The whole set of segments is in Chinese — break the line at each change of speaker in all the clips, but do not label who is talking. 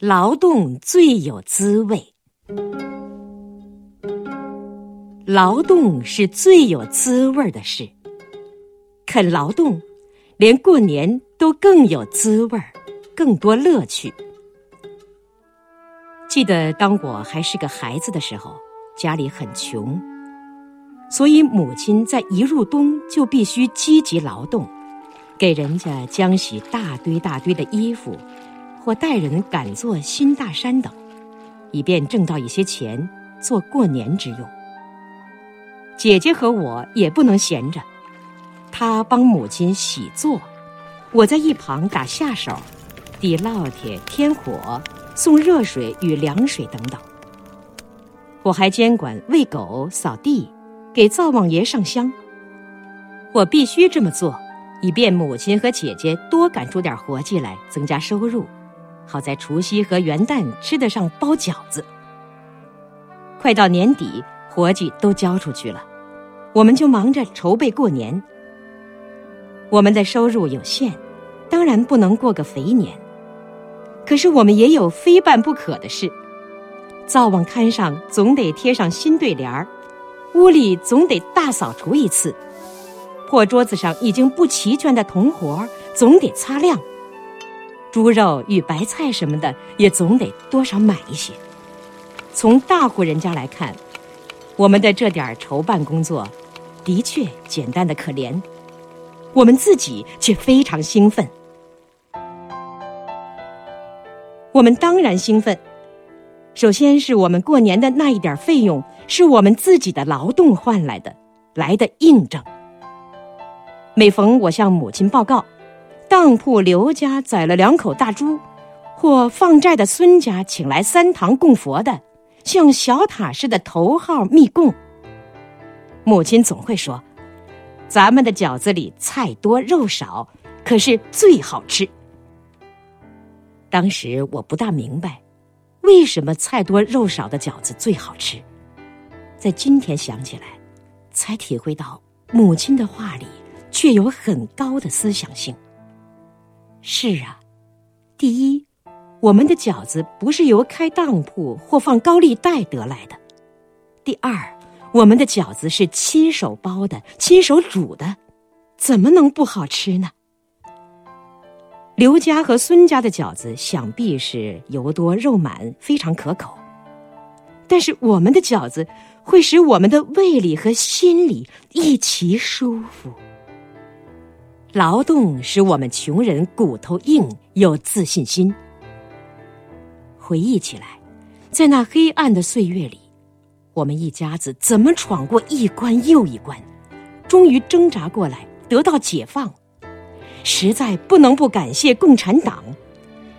劳动最有滋味，劳动是最有滋味的事。肯劳动，连过年都更有滋味儿，更多乐趣。记得当我还是个孩子的时候，家里很穷，所以母亲在一入冬就必须积极劳动，给人家浆洗大堆大堆的衣服。或带人赶做新大山等，以便挣到一些钱做过年之用。姐姐和我也不能闲着，她帮母亲洗做，我在一旁打下手，递烙铁、添火、送热水与凉水等等。我还监管喂狗、扫地、给灶王爷上香。我必须这么做，以便母亲和姐姐多赶出点活计来，增加收入。好在除夕和元旦吃得上包饺子。快到年底，活计都交出去了，我们就忙着筹备过年。我们的收入有限，当然不能过个肥年。可是我们也有非办不可的事：灶王龛上总得贴上新对联儿，屋里总得大扫除一次，破桌子上已经不齐全的铜活总得擦亮。猪肉与白菜什么的也总得多少买一些。从大户人家来看，我们的这点筹办工作的确简单的可怜，我们自己却非常兴奋。我们当然兴奋。首先是我们过年的那一点费用是我们自己的劳动换来的，来的印证。每逢我向母亲报告。当铺刘家宰了两口大猪，或放债的孙家请来三堂供佛的，像小塔似的头号密供。母亲总会说：“咱们的饺子里菜多肉少，可是最好吃。”当时我不大明白，为什么菜多肉少的饺子最好吃。在今天想起来，才体会到母亲的话里却有很高的思想性。是啊，第一，我们的饺子不是由开当铺或放高利贷得来的；第二，我们的饺子是亲手包的、亲手煮的，怎么能不好吃呢？刘家和孙家的饺子想必是油多肉满，非常可口，但是我们的饺子会使我们的胃里和心里一齐舒服。劳动使我们穷人骨头硬，有自信心。回忆起来，在那黑暗的岁月里，我们一家子怎么闯过一关又一关，终于挣扎过来，得到解放，实在不能不感谢共产党，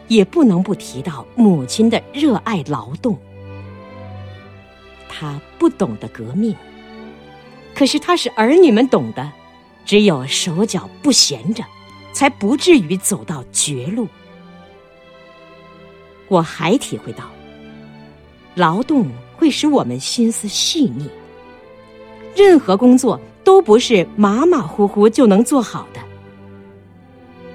也不能不提到母亲的热爱劳动。他不懂得革命，可是他使儿女们懂得。只有手脚不闲着，才不至于走到绝路。我还体会到，劳动会使我们心思细腻。任何工作都不是马马虎虎就能做好的，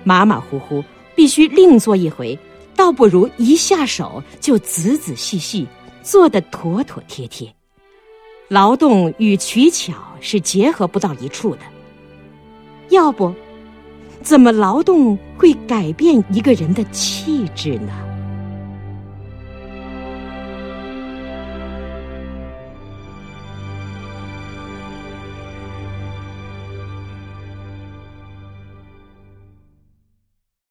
马马虎虎必须另做一回，倒不如一下手就仔仔细细做得妥妥帖帖。劳动与取巧是结合不到一处的。要不，怎么劳动会改变一个人的气质呢？